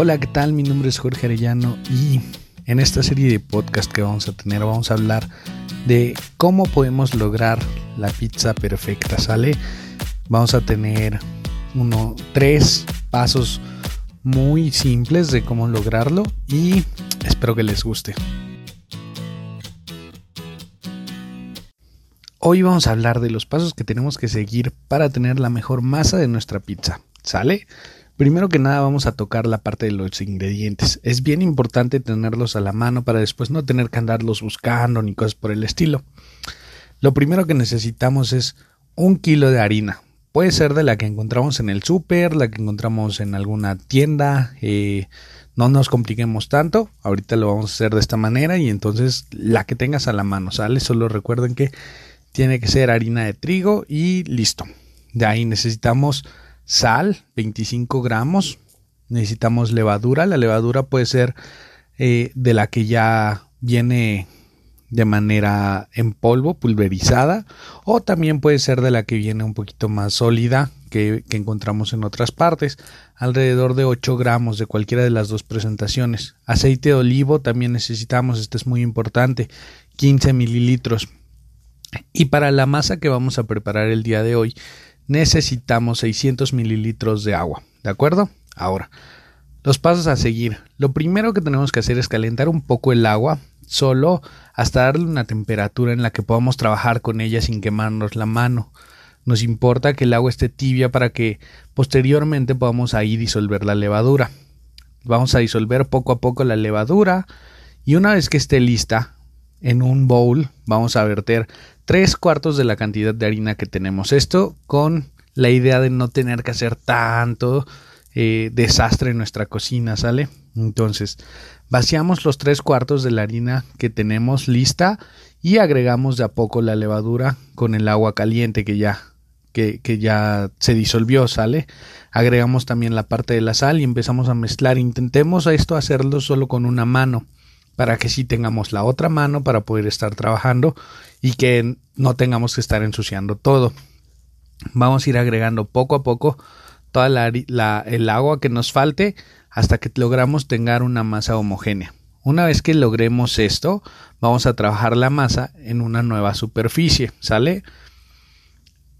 Hola, ¿qué tal? Mi nombre es Jorge Arellano y en esta serie de podcast que vamos a tener vamos a hablar de cómo podemos lograr la pizza perfecta, ¿sale? Vamos a tener uno, tres pasos muy simples de cómo lograrlo y espero que les guste. Hoy vamos a hablar de los pasos que tenemos que seguir para tener la mejor masa de nuestra pizza. ¿Sale? Primero que nada vamos a tocar la parte de los ingredientes. Es bien importante tenerlos a la mano para después no tener que andarlos buscando ni cosas por el estilo. Lo primero que necesitamos es un kilo de harina. Puede ser de la que encontramos en el súper, la que encontramos en alguna tienda. Eh, no nos compliquemos tanto. Ahorita lo vamos a hacer de esta manera y entonces la que tengas a la mano, ¿sale? Solo recuerden que tiene que ser harina de trigo y listo. De ahí necesitamos sal, 25 gramos. Necesitamos levadura. La levadura puede ser eh, de la que ya viene de manera en polvo, pulverizada, o también puede ser de la que viene un poquito más sólida que, que, encontramos en otras partes, alrededor de 8 gramos de cualquiera de las dos presentaciones. Aceite de olivo también necesitamos, este es muy importante, 15 mililitros. Y para la masa que vamos a preparar el día de hoy, necesitamos 600 mililitros de agua. ¿De acuerdo? Ahora, los pasos a seguir. Lo primero que tenemos que hacer es calentar un poco el agua, solo hasta darle una temperatura en la que podamos trabajar con ella sin quemarnos la mano. Nos importa que el agua esté tibia para que posteriormente podamos ahí disolver la levadura. Vamos a disolver poco a poco la levadura y una vez que esté lista, en un bowl vamos a verter tres cuartos de la cantidad de harina que tenemos. Esto con la idea de no tener que hacer tanto eh, desastre en nuestra cocina, ¿sale? Entonces, vaciamos los tres cuartos de la harina que tenemos lista y agregamos de a poco la levadura con el agua caliente que ya, que, que ya se disolvió, ¿sale? Agregamos también la parte de la sal y empezamos a mezclar. Intentemos esto hacerlo solo con una mano para que sí tengamos la otra mano para poder estar trabajando y que no tengamos que estar ensuciando todo. Vamos a ir agregando poco a poco toda la, el agua que nos falte hasta que logramos tener una masa homogénea. Una vez que logremos esto, vamos a trabajar la masa en una nueva superficie, ¿sale?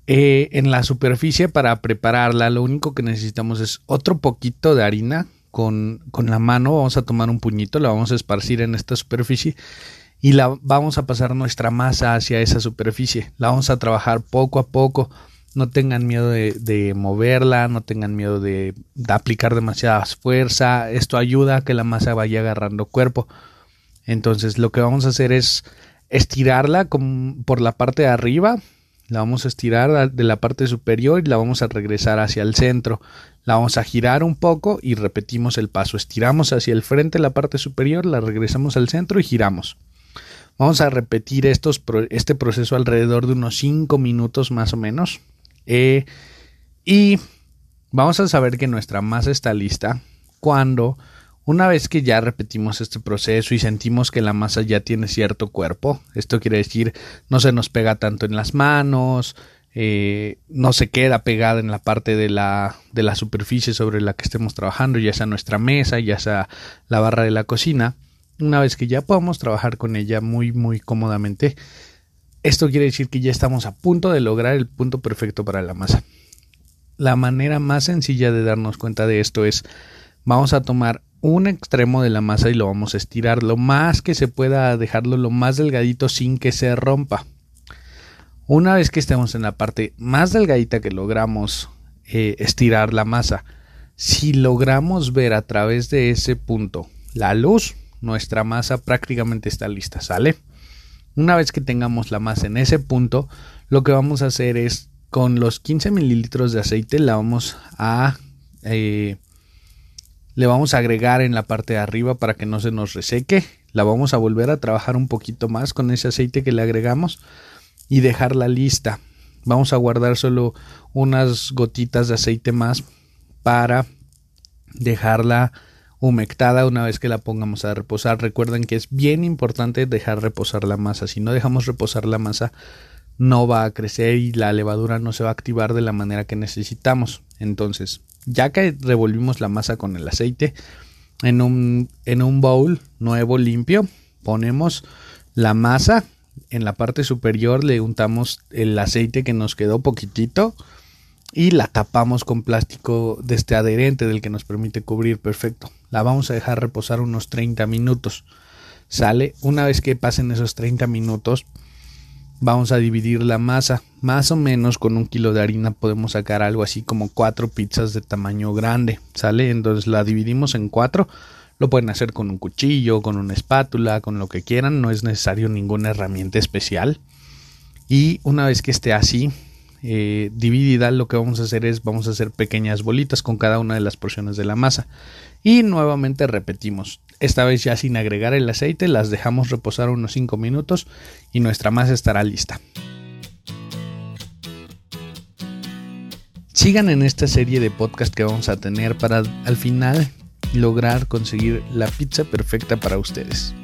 Eh, en la superficie para prepararla lo único que necesitamos es otro poquito de harina con, la mano, vamos a tomar un puñito, la vamos a esparcir en esta superficie y la vamos a pasar nuestra masa hacia esa superficie. La vamos a trabajar poco a poco. No tengan miedo de, moverla, no tengan miedo de, aplicar demasiada fuerza. Esto ayuda a que la masa vaya agarrando cuerpo. Entonces lo que vamos a hacer es estirarla por la parte de arriba. La vamos a estirar de la parte superior y la vamos a regresar hacia el centro. La vamos a girar un poco y repetimos el paso. Estiramos hacia el frente la parte superior, la regresamos al centro y giramos. Vamos a repetir estos, este proceso alrededor de unos 5 minutos más o menos. Eh, y vamos a saber que nuestra masa está lista cuando una vez que ya repetimos este proceso y sentimos que la masa ya tiene cierto cuerpo, esto quiere decir no se nos pega tanto en las manos, eh, no se queda pegada en la parte de la, de la superficie sobre la que estemos trabajando, ya sea nuestra mesa, ya sea la barra de la cocina. Una vez que ya podamos trabajar con ella muy, muy cómodamente, esto quiere decir que ya estamos a punto de lograr el punto perfecto para la masa. La manera más sencilla de darnos cuenta de esto es, vamos a tomar un extremo de la masa y lo vamos a estirar lo más que se pueda, dejarlo lo más delgadito sin que se rompa. Una vez que estemos en la parte más delgadita que logramos eh, estirar la masa, si logramos ver a través de ese punto la luz, nuestra masa prácticamente está lista, ¿sale? Una vez que tengamos la masa en ese punto, lo que vamos a hacer es con los 15 mililitros de aceite la vamos a eh, le vamos a agregar en la parte de arriba para que no se nos reseque la vamos a volver a trabajar un poquito más con ese aceite que le agregamos y dejarla lista. Vamos a guardar solo unas gotitas de aceite más para dejarla humectada una vez que la pongamos a reposar. Recuerden que es bien importante dejar reposar la masa. Si no dejamos reposar la masa, no va a crecer y la levadura no se va a activar de la manera que necesitamos. Entonces, ya que revolvimos la masa con el aceite, En un, en un bowl nuevo, limpio, ponemos la masa. En la parte superior le untamos el aceite que nos quedó poquitito y la tapamos con plástico de este adherente del que nos permite cubrir perfecto. La vamos a dejar reposar unos 30 minutos. Sale, una vez que pasen esos 30 minutos, vamos a dividir la masa. Más o menos con un kilo de harina podemos sacar algo así como cuatro pizzas de tamaño grande. Sale, entonces la dividimos en cuatro. Lo pueden hacer con un cuchillo, con una espátula, con lo que quieran. No es necesario ninguna herramienta especial. Y una vez que esté así, eh, dividida, lo que vamos a hacer es vamos a hacer pequeñas bolitas con cada una de las porciones de la masa. Y nuevamente repetimos. Esta vez ya sin agregar el aceite, las dejamos reposar unos 5 minutos y nuestra masa estará lista. Sigan en esta serie de podcast que vamos a tener para al final lograr conseguir la pizza perfecta para ustedes.